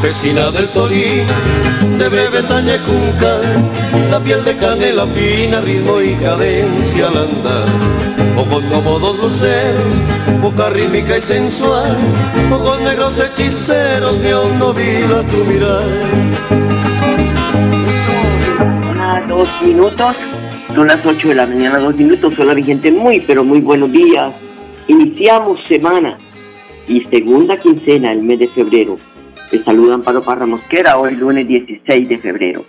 Campesina del Torí, de breve talle cunca, la piel de canela fina, ritmo y cadencia al andar. Ojos como dos luceros, boca rítmica y sensual, ojos negros hechiceros, mi hondo vila tu mirar. dos minutos. Son las 8 de la mañana, dos minutos. Hola, mi gente, muy, pero muy buenos días. Iniciamos semana y segunda quincena del mes de febrero. Les saludan Pablo Parra Mosquera, hoy lunes 16 de febrero.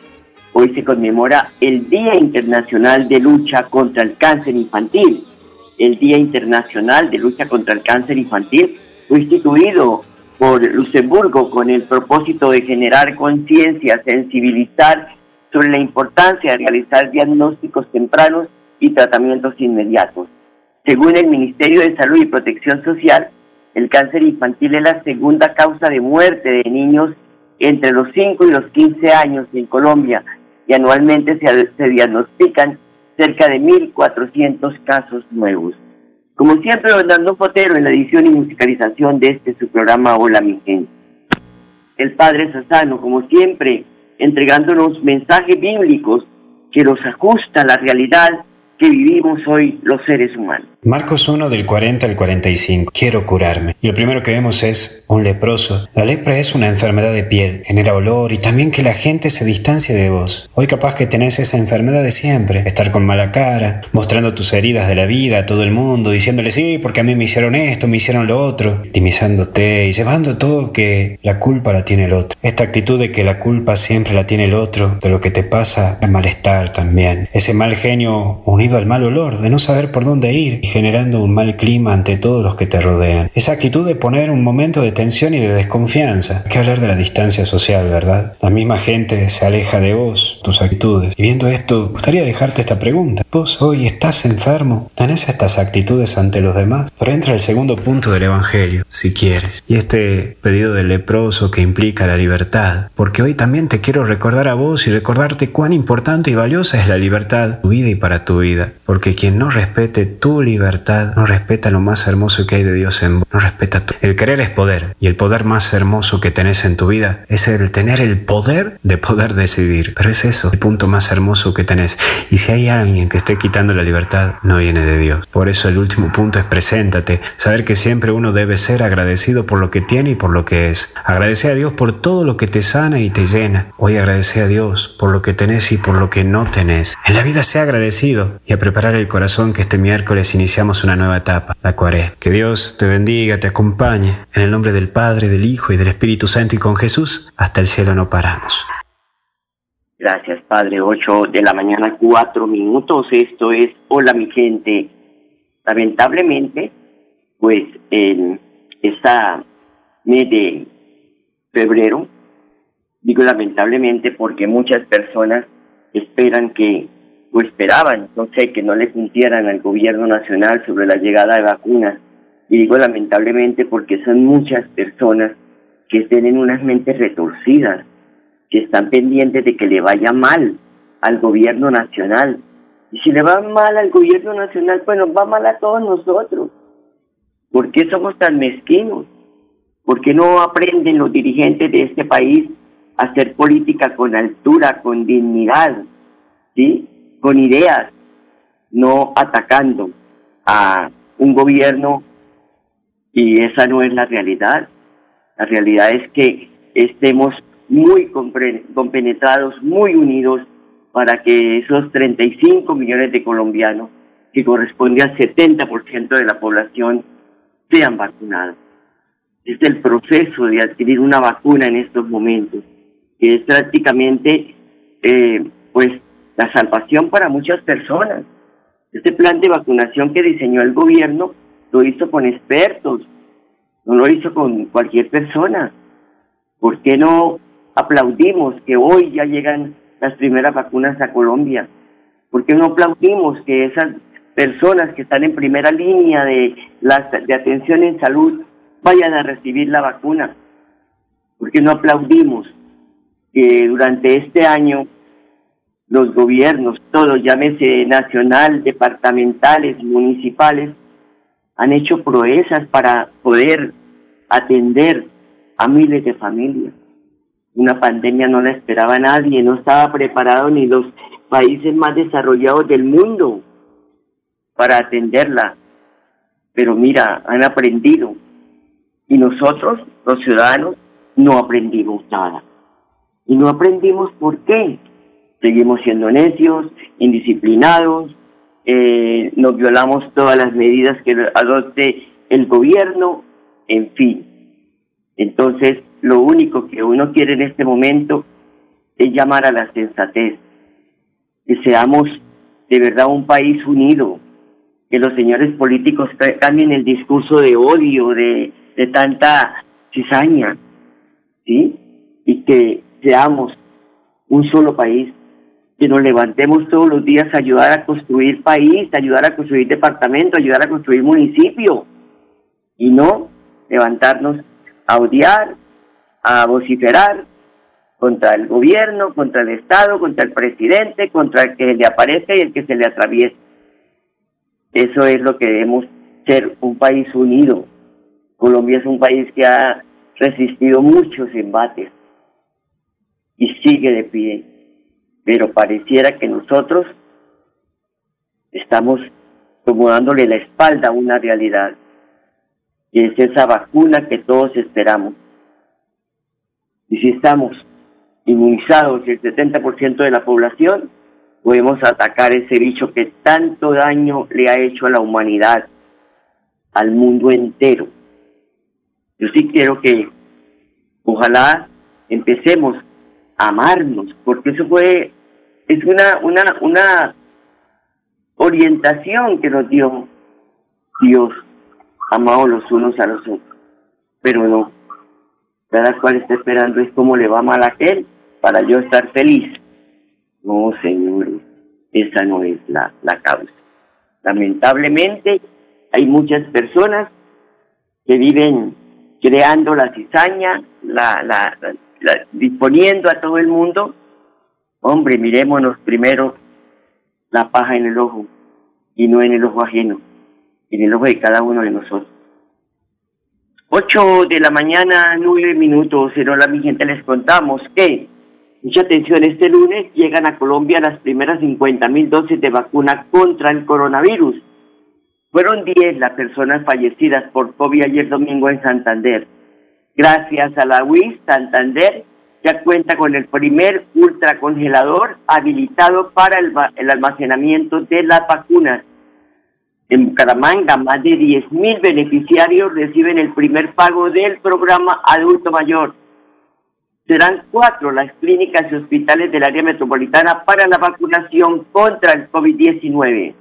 Hoy se conmemora el Día Internacional de Lucha contra el Cáncer Infantil. El Día Internacional de Lucha contra el Cáncer Infantil fue instituido por Luxemburgo con el propósito de generar conciencia, sensibilizar sobre la importancia de realizar diagnósticos tempranos y tratamientos inmediatos. Según el Ministerio de Salud y Protección Social, el cáncer infantil es la segunda causa de muerte de niños entre los 5 y los 15 años en Colombia y anualmente se, se diagnostican cerca de 1.400 casos nuevos. Como siempre, Hernando Fotero en la edición y musicalización de este su programa Hola mi gente. El Padre Sassano, como siempre, entregándonos mensajes bíblicos que los ajusta a la realidad que vivimos hoy los seres humanos. Marcos 1 del 40 al 45. Quiero curarme. Y lo primero que vemos es un leproso. La lepra es una enfermedad de piel, genera olor y también que la gente se distancie de vos. Hoy capaz que tenés esa enfermedad de siempre, estar con mala cara, mostrando tus heridas de la vida a todo el mundo, diciéndole sí, porque a mí me hicieron esto, me hicieron lo otro, victimizándote y llevando todo que la culpa la tiene el otro. Esta actitud de que la culpa siempre la tiene el otro, de lo que te pasa, el malestar también. Ese mal genio unido al mal olor, de no saber por dónde ir generando un mal clima ante todos los que te rodean. Esa actitud de poner un momento de tensión y de desconfianza. Hay que hablar de la distancia social, ¿verdad? La misma gente se aleja de vos, tus actitudes. Y viendo esto, gustaría dejarte esta pregunta. ¿Vos hoy estás enfermo? ¿Tenés estas actitudes ante los demás? Pero entra el segundo punto del Evangelio, si quieres. Y este pedido del leproso que implica la libertad. Porque hoy también te quiero recordar a vos y recordarte cuán importante y valiosa es la libertad, tu vida y para tu vida. Porque quien no respete tu libertad, no respeta lo más hermoso que hay de Dios en vos, no respeta tu... El querer es poder, y el poder más hermoso que tenés en tu vida es el tener el poder de poder decidir. Pero es eso, el punto más hermoso que tenés. Y si hay alguien que esté quitando la libertad, no viene de Dios. Por eso el último punto es preséntate, saber que siempre uno debe ser agradecido por lo que tiene y por lo que es. Agradece a Dios por todo lo que te sana y te llena. Hoy agradece a Dios por lo que tenés y por lo que no tenés. En la vida sea agradecido y a preparar el corazón que este miércoles iniciamos una nueva etapa, la cuaresma. Que Dios te bendiga, te acompañe. En el nombre del Padre, del Hijo y del Espíritu Santo y con Jesús, hasta el cielo no paramos. Gracias, Padre. 8 de la mañana, 4 minutos. Esto es Hola, mi gente. Lamentablemente, pues en esta mes de febrero, digo lamentablemente porque muchas personas esperan que, o esperaban, no sé, que no le cumplieran al gobierno nacional sobre la llegada de vacunas. Y digo lamentablemente porque son muchas personas que tienen unas mentes retorcidas, que están pendientes de que le vaya mal al gobierno nacional. Y si le va mal al gobierno nacional, pues nos va mal a todos nosotros. ¿Por qué somos tan mezquinos? ¿Por qué no aprenden los dirigentes de este país hacer política con altura, con dignidad, ¿sí? Con ideas, no atacando a un gobierno y esa no es la realidad. La realidad es que estemos muy compenetrados, muy unidos para que esos 35 millones de colombianos, que corresponde al 70% de la población, sean vacunados. Es el proceso de adquirir una vacuna en estos momentos, que es prácticamente eh, pues la salvación para muchas personas. Este plan de vacunación que diseñó el gobierno lo hizo con expertos, no lo hizo con cualquier persona. ¿Por qué no aplaudimos que hoy ya llegan las primeras vacunas a Colombia? ¿Por qué no aplaudimos que esas personas que están en primera línea de, de atención en salud vayan a recibir la vacuna? ¿Por qué no aplaudimos que durante este año los gobiernos, todos, llámese nacional, departamentales, municipales, han hecho proezas para poder atender a miles de familias. Una pandemia no la esperaba nadie, no estaba preparado ni los países más desarrollados del mundo para atenderla. Pero mira, han aprendido. Y nosotros, los ciudadanos, no aprendimos nada. Y no aprendimos por qué. Seguimos siendo necios, indisciplinados, eh, nos violamos todas las medidas que adopte el gobierno, en fin. Entonces, lo único que uno quiere en este momento es llamar a la sensatez, que seamos de verdad un país unido, que los señores políticos cambien el discurso de odio, de, de tanta cizaña, ¿sí? Y que seamos un solo país, que nos levantemos todos los días a ayudar a construir país, a ayudar a construir departamento, a ayudar a construir municipio, y no levantarnos a odiar, a vociferar contra el gobierno, contra el Estado, contra el presidente, contra el que le aparece y el que se le atraviesa. Eso es lo que debemos ser, un país unido. Colombia es un país que ha resistido muchos embates y sigue de pie, pero pareciera que nosotros estamos como dándole la espalda a una realidad que es esa vacuna que todos esperamos. Y si estamos inmunizados el 70% de la población, podemos atacar ese bicho que tanto daño le ha hecho a la humanidad, al mundo entero. Yo sí quiero que ojalá empecemos amarnos, porque eso fue, es una, una, una orientación que nos dio Dios amados los unos a los otros. Pero no, cada cual está esperando es cómo le va mal a aquel para yo estar feliz. No, señores, esa no es la, la causa. Lamentablemente hay muchas personas que viven creando la cizaña, la, la, la, disponiendo a todo el mundo. Hombre, mirémonos primero la paja en el ojo y no en el ojo ajeno en el ojo de cada uno de nosotros. Ocho de la mañana, nueve minutos, en Hola mi gente les contamos que, mucha atención, este lunes llegan a Colombia las primeras 50 mil dosis de vacuna contra el coronavirus. Fueron 10 las personas fallecidas por COVID ayer domingo en Santander. Gracias a la UIS, Santander ya cuenta con el primer ultracongelador habilitado para el, almacenamiento de las vacunas en Bucaramanga, más de 10.000 beneficiarios reciben el primer pago del programa Adulto Mayor. Serán cuatro las clínicas y hospitales del área metropolitana para la vacunación contra el COVID-19.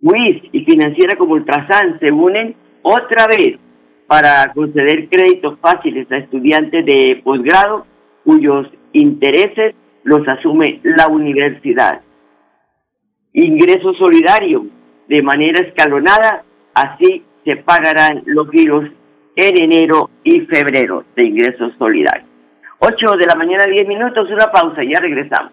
WIS y financiera como Ultrasan se unen otra vez para conceder créditos fáciles a estudiantes de posgrado cuyos intereses los asume la universidad. Ingreso solidario de manera escalonada, así se pagarán los giros en enero y febrero de ingresos solidarios. 8 de la mañana, 10 minutos, una pausa, ya regresamos.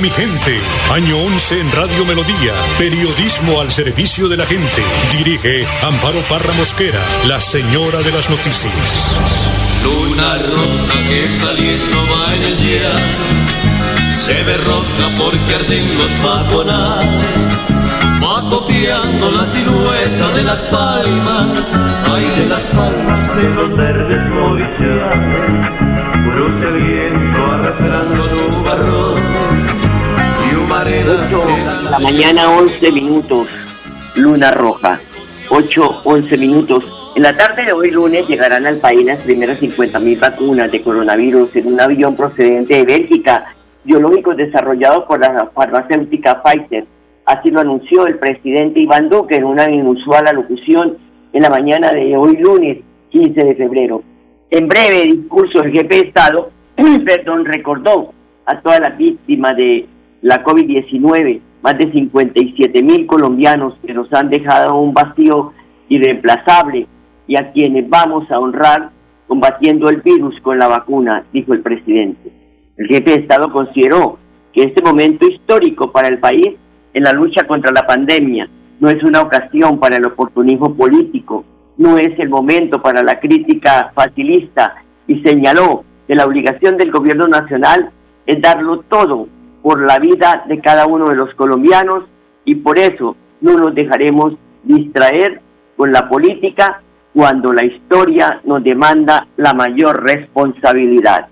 Mi gente. Año 11 en Radio Melodía. Periodismo al servicio de la gente. Dirige Amparo Parra Mosquera, la señora de las noticias. Luna roja que saliendo va en el día. Se ve roja porque arden los pajonales va copiando la silueta de las palmas, ay de las palmas de los verdes horizontes, cruce el viento arrastrando y humaredas. 8 de la mañana 11 minutos, luna roja, 8, 11 minutos. En la tarde de hoy lunes llegarán al país las primeras 50.000 vacunas de coronavirus en un avión procedente de Bélgica, biológicos desarrollados por la farmacéutica Pfizer Así lo anunció el presidente Iván Duque en una inusual alocución en la mañana de hoy lunes 15 de febrero. En breve discurso, el jefe de Estado perdón, recordó a todas las víctimas de la COVID-19, más de 57 mil colombianos que nos han dejado un vacío irreemplazable y a quienes vamos a honrar combatiendo el virus con la vacuna, dijo el presidente. El jefe de Estado consideró que este momento histórico para el país en la lucha contra la pandemia. No es una ocasión para el oportunismo político, no es el momento para la crítica facilista y señaló que la obligación del gobierno nacional es darlo todo por la vida de cada uno de los colombianos y por eso no nos dejaremos distraer con la política cuando la historia nos demanda la mayor responsabilidad.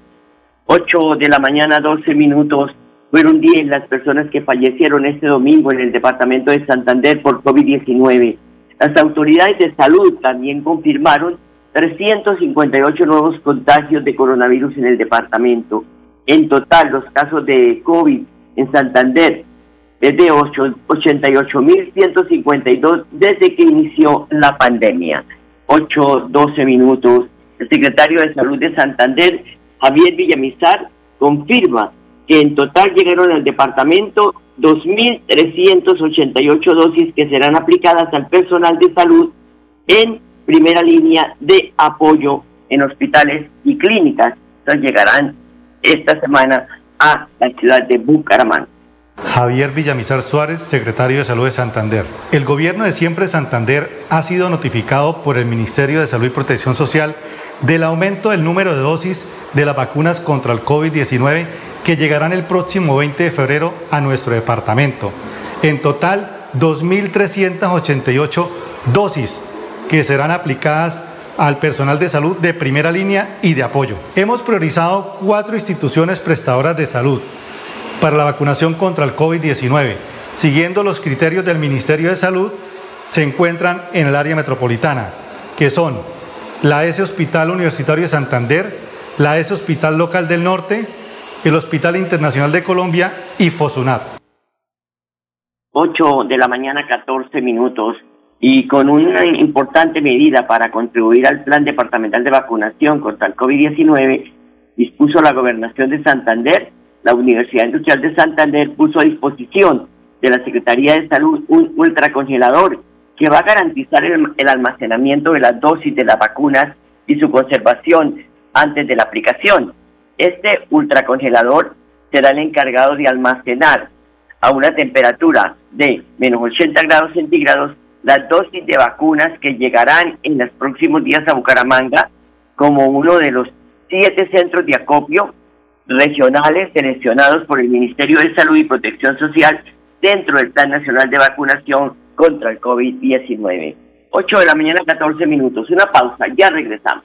8 de la mañana, 12 minutos. Fueron 10 las personas que fallecieron este domingo en el departamento de Santander por COVID-19. Las autoridades de salud también confirmaron 358 nuevos contagios de coronavirus en el departamento. En total, los casos de COVID en Santander es de 88.152 desde que inició la pandemia. 8, 12 minutos. El secretario de Salud de Santander, Javier Villamizar, confirma que en total llegaron al departamento 2.388 dosis que serán aplicadas al personal de salud en primera línea de apoyo en hospitales y clínicas. Entonces llegarán esta semana a la ciudad de Bucaramanga. Javier Villamizar Suárez, secretario de Salud de Santander. El gobierno de Siempre Santander ha sido notificado por el Ministerio de Salud y Protección Social del aumento del número de dosis de las vacunas contra el COVID-19 que llegarán el próximo 20 de febrero a nuestro departamento. En total, 2.388 dosis que serán aplicadas al personal de salud de primera línea y de apoyo. Hemos priorizado cuatro instituciones prestadoras de salud para la vacunación contra el COVID-19. Siguiendo los criterios del Ministerio de Salud, se encuentran en el área metropolitana, que son la S Hospital Universitario de Santander, la S Hospital Local del Norte, el Hospital Internacional de Colombia y Fosunat. 8 de la mañana, 14 minutos. Y con una importante medida para contribuir al plan departamental de vacunación contra el COVID-19, dispuso la gobernación de Santander, la Universidad Industrial de Santander puso a disposición de la Secretaría de Salud un ultracongelador que va a garantizar el, el almacenamiento de las dosis de las vacunas y su conservación antes de la aplicación. Este ultracongelador será el encargado de almacenar a una temperatura de menos 80 grados centígrados las dosis de vacunas que llegarán en los próximos días a Bucaramanga como uno de los siete centros de acopio regionales seleccionados por el Ministerio de Salud y Protección Social dentro del Plan Nacional de Vacunación contra el COVID-19. 8 de la mañana, 14 minutos. Una pausa, ya regresamos.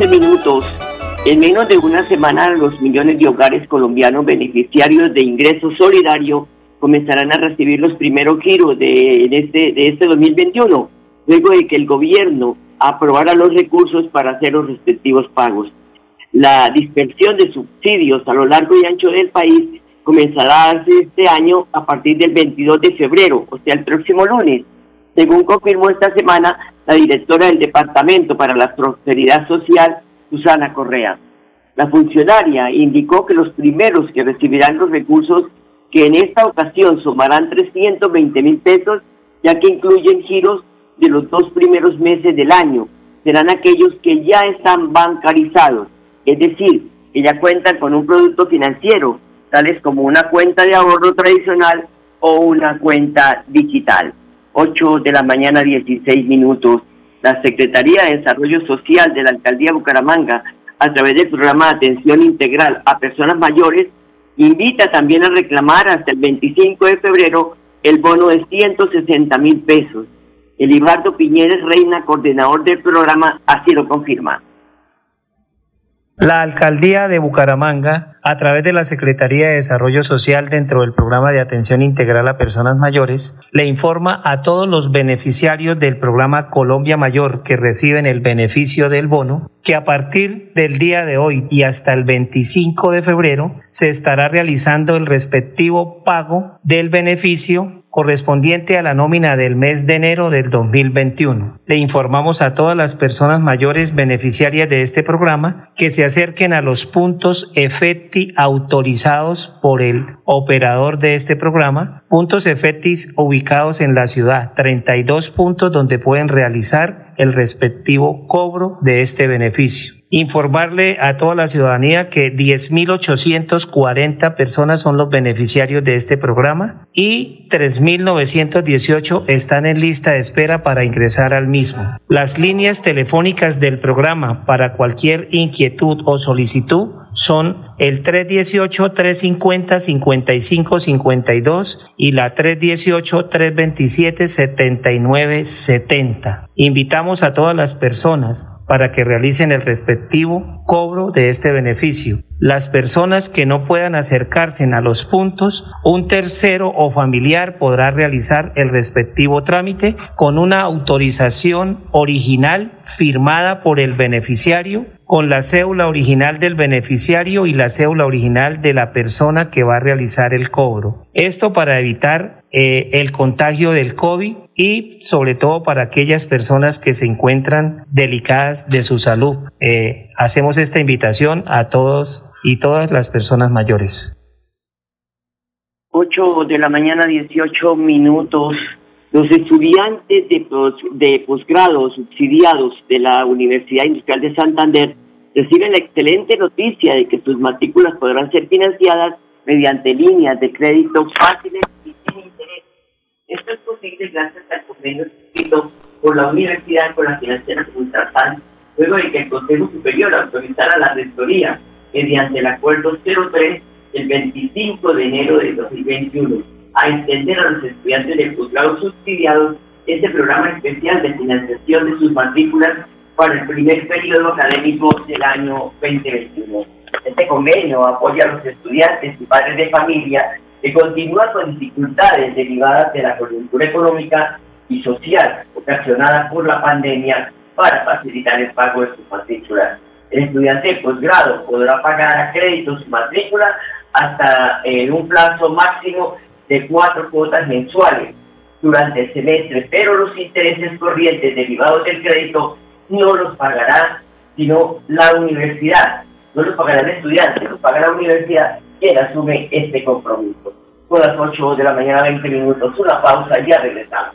15 minutos. En menos de una semana los millones de hogares colombianos beneficiarios de ingreso solidario comenzarán a recibir los primeros giros de, este, de este 2021, luego de que el gobierno aprobara los recursos para hacer los respectivos pagos. La dispersión de subsidios a lo largo y ancho del país comenzará a darse este año a partir del 22 de febrero, o sea, el próximo lunes, según confirmó esta semana la directora del Departamento para la Prosperidad Social, Susana Correa. La funcionaria indicó que los primeros que recibirán los recursos, que en esta ocasión sumarán 320 mil pesos, ya que incluyen giros de los dos primeros meses del año, serán aquellos que ya están bancarizados, es decir, que ya cuentan con un producto financiero, tales como una cuenta de ahorro tradicional o una cuenta digital. 8 de la mañana 16 minutos. La Secretaría de Desarrollo Social de la Alcaldía Bucaramanga, a través del programa de atención integral a personas mayores, invita también a reclamar hasta el 25 de febrero el bono de 160 mil pesos. Elibardo Piñeres Reina, coordinador del programa, así lo confirma. La alcaldía de Bucaramanga, a través de la Secretaría de Desarrollo Social dentro del programa de atención integral a personas mayores, le informa a todos los beneficiarios del programa Colombia Mayor que reciben el beneficio del bono que a partir del día de hoy y hasta el 25 de febrero se estará realizando el respectivo pago del beneficio correspondiente a la nómina del mes de enero del 2021. Le informamos a todas las personas mayores beneficiarias de este programa que se acerquen a los puntos EFETI autorizados por el operador de este programa, puntos EFETIS ubicados en la ciudad, 32 puntos donde pueden realizar el respectivo cobro de este beneficio informarle a toda la ciudadanía que 10.840 personas son los beneficiarios de este programa y 3.918 están en lista de espera para ingresar al mismo. Las líneas telefónicas del programa para cualquier inquietud o solicitud son el 318-350-5552 y la 318-327-7970. Invitamos a todas las personas para que realicen el respectivo cobro de este beneficio. Las personas que no puedan acercarse a los puntos, un tercero o familiar podrá realizar el respectivo trámite con una autorización original firmada por el beneficiario con la cédula original del beneficiario y la cédula original de la persona que va a realizar el cobro. Esto para evitar eh, el contagio del COVID y sobre todo para aquellas personas que se encuentran delicadas de su salud. Eh, hacemos esta invitación a todos y todas las personas mayores. 8 de la mañana, 18 minutos. Los estudiantes de, de posgrado subsidiados de la Universidad Industrial de Santander reciben la excelente noticia de que sus matrículas podrán ser financiadas mediante líneas de crédito fáciles y sin interés. Esto es posible gracias al convenio escrito por la universidad con la financiera Ultrasan, luego de que el Consejo Superior autorizara la rectoría mediante el acuerdo 03 el 25 de enero de 2021 a extender a los estudiantes de posgrado subsidiados este programa especial de financiación de sus matrículas para el primer periodo académico del año 2021. Este convenio apoya a los estudiantes y padres de familia que continúan con dificultades derivadas de la coyuntura económica y social ocasionada por la pandemia para facilitar el pago de sus matrículas. El estudiante de posgrado podrá pagar a crédito su matrícula hasta en un plazo máximo de cuatro cuotas mensuales durante el semestre, pero los intereses corrientes derivados del crédito no los pagará sino la universidad, no los pagará el estudiante, los pagará la universidad quien asume este compromiso. Son las 8 de la mañana, 20 minutos, una pausa y ya regresamos.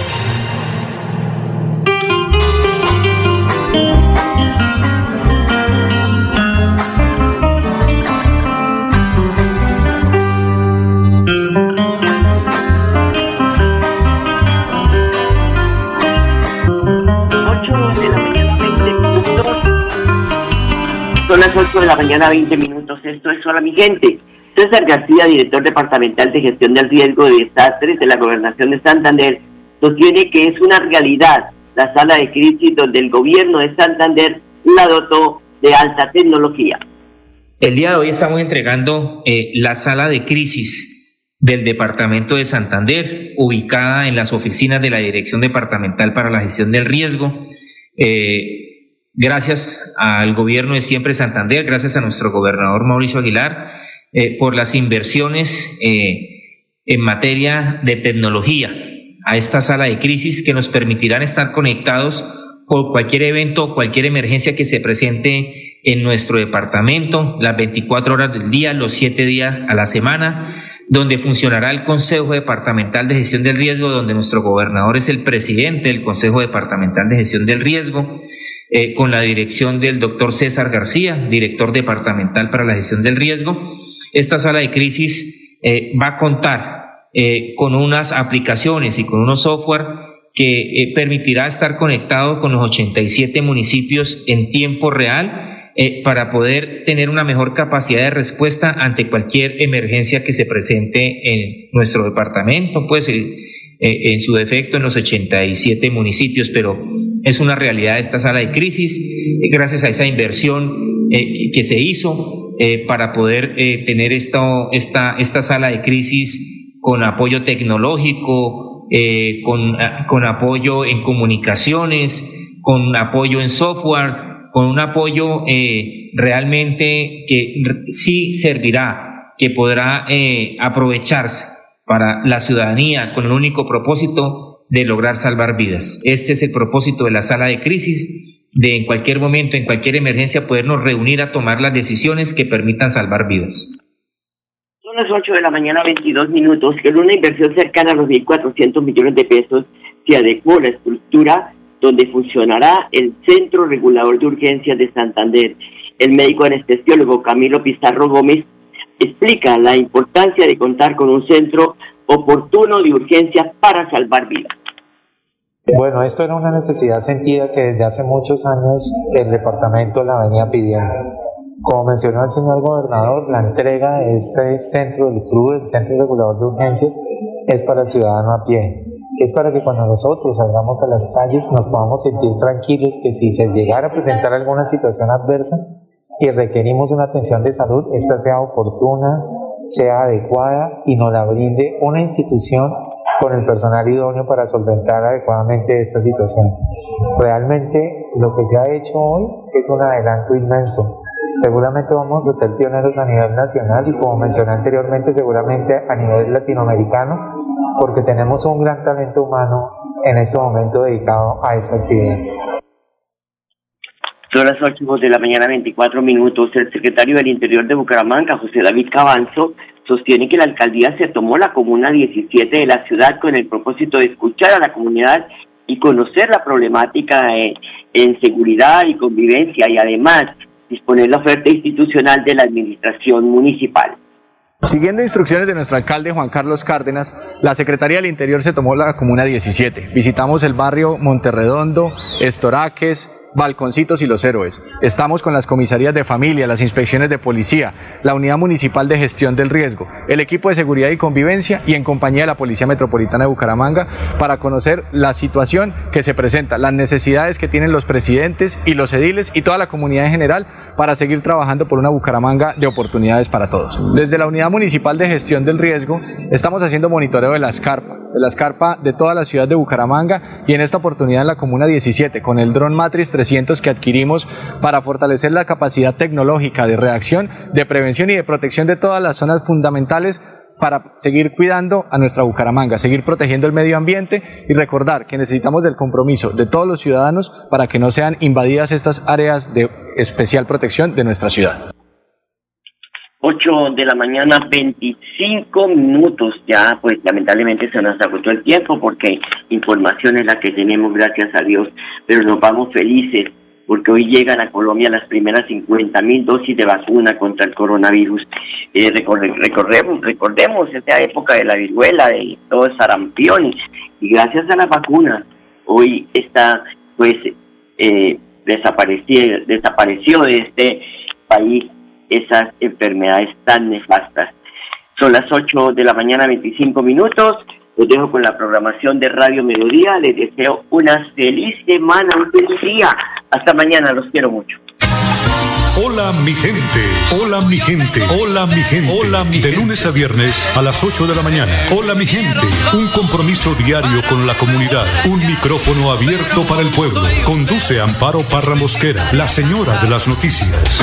Las 8 de la mañana, 20 minutos. Esto es Hola mi gente. César García, director departamental de gestión del riesgo de desastres de la Gobernación de Santander, sostiene que es una realidad la sala de crisis donde el gobierno de Santander la dotó de alta tecnología. El día de hoy estamos entregando eh, la sala de crisis del Departamento de Santander, ubicada en las oficinas de la Dirección Departamental para la Gestión del Riesgo. Eh, Gracias al gobierno de Siempre Santander, gracias a nuestro gobernador Mauricio Aguilar eh, por las inversiones eh, en materia de tecnología a esta sala de crisis que nos permitirán estar conectados con cualquier evento, cualquier emergencia que se presente en nuestro departamento, las 24 horas del día, los 7 días a la semana, donde funcionará el Consejo Departamental de Gestión del Riesgo, donde nuestro gobernador es el presidente del Consejo Departamental de Gestión del Riesgo eh, con la dirección del doctor César García, director departamental para la gestión del riesgo. Esta sala de crisis eh, va a contar eh, con unas aplicaciones y con unos software que permitirá estar conectado con los 87 municipios en tiempo real para poder tener una mejor capacidad de respuesta ante cualquier emergencia que se presente en nuestro departamento, pues en su defecto en los 87 municipios, pero es una realidad esta sala de crisis, eh, gracias a esa inversión eh, que se hizo eh, para poder tener esta, esta, esta sala de crisis con apoyo tecnológico, con, con apoyo en comunicaciones, con apoyo en software, con un apoyo realmente que sí servirá, que podrá aprovecharse para la ciudadanía con el único propósito de lograr salvar vidas. Este es el propósito de la sala de crisis, de en cualquier momento, en cualquier emergencia, podernos reunir a tomar las decisiones que permitan salvar vidas. Son las 8 de la mañana, 22 minutos, en una inversión cercana a los 1.400 millones de pesos se adecuó la estructura donde funcionará el Centro Regulador de Urgencias de Santander. El médico anestesiólogo Camilo Pizarro Gómez explica la importancia de contar con un centro oportuno de urgencias para salvar vidas. Bueno, esto era una necesidad sentida que desde hace muchos años el departamento la venía pidiendo. Como mencionó el señor gobernador, la entrega de este centro del club, el Centro Regulador de Urgencias, es para el ciudadano a pie. Es para que cuando nosotros salgamos a las calles nos podamos sentir tranquilos que si se llegara a presentar alguna situación adversa y requerimos una atención de salud, esta sea oportuna, sea adecuada y nos la brinde una institución con el personal idóneo para solventar adecuadamente esta situación. Realmente lo que se ha hecho hoy es un adelanto inmenso. Seguramente vamos a ser pioneros a nivel nacional y como mencioné anteriormente, seguramente a nivel latinoamericano, porque tenemos un gran talento humano en este momento dedicado a esta actividad. Son las 8 de la mañana, 24 minutos. El secretario del Interior de Bucaramanga, José David Cabanzo, sostiene que la alcaldía se tomó la comuna 17 de la ciudad con el propósito de escuchar a la comunidad y conocer la problemática en seguridad y convivencia y además disponer la oferta institucional de la administración municipal. Siguiendo instrucciones de nuestro alcalde Juan Carlos Cárdenas, la Secretaría del Interior se tomó la Comuna 17. Visitamos el barrio Monterredondo, Estoraques, Balconcitos y Los Héroes. Estamos con las comisarías de familia, las inspecciones de policía, la unidad municipal de gestión del riesgo, el equipo de seguridad y convivencia y en compañía de la Policía Metropolitana de Bucaramanga para conocer la situación que se presenta, las necesidades que tienen los presidentes y los ediles y toda la comunidad en general para seguir trabajando por una Bucaramanga de oportunidades para todos. Desde la unidad municipal de gestión del riesgo estamos haciendo monitoreo de la escarpa, de la escarpa de toda la ciudad de Bucaramanga y en esta oportunidad en la comuna 17 con el dron Matrix que adquirimos para fortalecer la capacidad tecnológica de reacción, de prevención y de protección de todas las zonas fundamentales para seguir cuidando a nuestra Bucaramanga, seguir protegiendo el medio ambiente y recordar que necesitamos del compromiso de todos los ciudadanos para que no sean invadidas estas áreas de especial protección de nuestra ciudad. 8 de la mañana, 25 minutos. Ya, pues lamentablemente se nos agotó el tiempo porque información es la que tenemos, gracias a Dios. Pero nos vamos felices porque hoy llegan a Colombia las primeras 50 mil dosis de vacuna contra el coronavirus. Eh, recordemos, recordemos esta época de la viruela, de todo el sarampión, y gracias a la vacuna, hoy está, pues, eh, desapareció, desapareció de este país esas enfermedades tan nefastas. Son las 8 de la mañana, 25 minutos. Los dejo con la programación de Radio Melodía. Les deseo una feliz semana, un feliz día. Hasta mañana, los quiero mucho. Hola mi gente, hola mi gente, hola mi gente, hola mi De lunes a viernes a las 8 de la mañana. Hola mi gente, un compromiso diario con la comunidad, un micrófono abierto para el pueblo. Conduce Amparo Parra Mosquera, la señora de las noticias.